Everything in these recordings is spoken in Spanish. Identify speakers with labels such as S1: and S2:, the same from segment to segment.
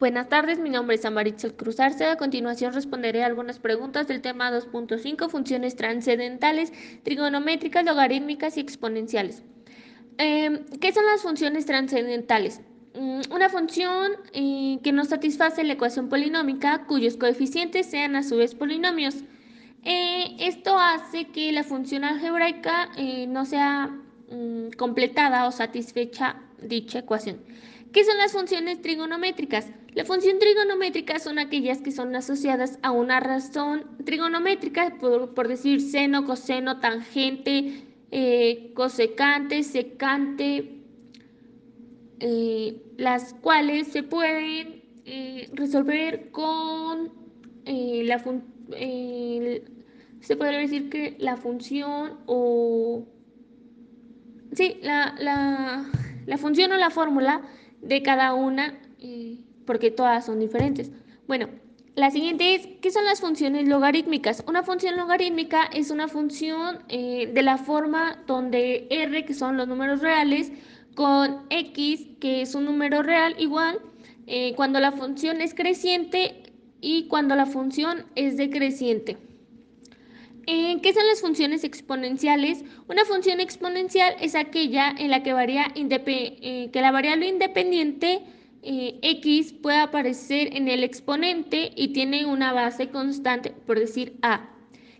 S1: Buenas tardes, mi nombre es Amaritzel Cruz Arce. A continuación responderé algunas preguntas del tema 2.5, funciones transcendentales, trigonométricas, logarítmicas y exponenciales. Em, ¿Qué son las funciones transcendentales? Mm, una función eh, que no satisface la ecuación polinómica cuyos coeficientes sean a su vez polinomios. Eh, esto hace que la función algebraica eh, no sea mm, completada o satisfecha dicha ecuación. ¿Qué son las funciones trigonométricas? La función trigonométrica son aquellas que son asociadas a una razón trigonométrica, por, decir seno, coseno, tangente, eh, cosecante, secante, eh, las cuales se pueden eh, resolver con la se podría decir que la función o sí, la función o la fórmula de cada una, eh, porque todas son diferentes. Bueno, la siguiente es, ¿qué son las funciones logarítmicas? Una función logarítmica es una función eh, de la forma donde r, que son los números reales, con x, que es un número real, igual, eh, cuando la función es creciente y cuando la función es decreciente. ¿Qué son las funciones exponenciales? Una función exponencial es aquella en la que, varía eh, que la variable independiente eh, x puede aparecer en el exponente y tiene una base constante, por decir a.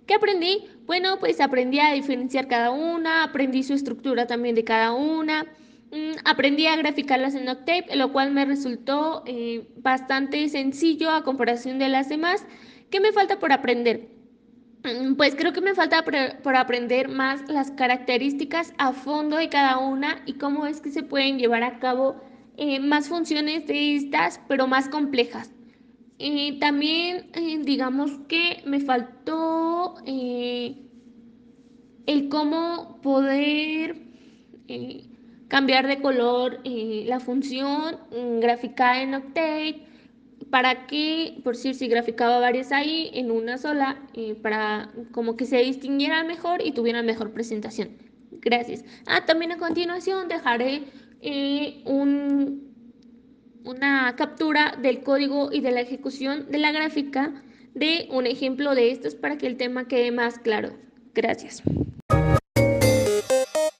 S1: ¿Qué aprendí? Bueno, pues aprendí a diferenciar cada una, aprendí su estructura también de cada una, mm, aprendí a graficarlas en Octave, lo cual me resultó eh, bastante sencillo a comparación de las demás. ¿Qué me falta por aprender? Mm, pues creo que me falta por aprender más las características a fondo de cada una y cómo es que se pueden llevar a cabo eh, más funciones de estas, pero más complejas. Eh, también eh, digamos que me faltó el cómo poder cambiar de color la función, mm, graficar en Octave, para que, por decir, si graficaba varias ahí en una sola, eh, para como que se distinguiera mejor y tuviera mejor presentación. Gracias. Ah, también a continuación dejaré eh, un, una captura del código y de la ejecución de la gráfica de un ejemplo de estos para que el tema quede más claro. Gracias.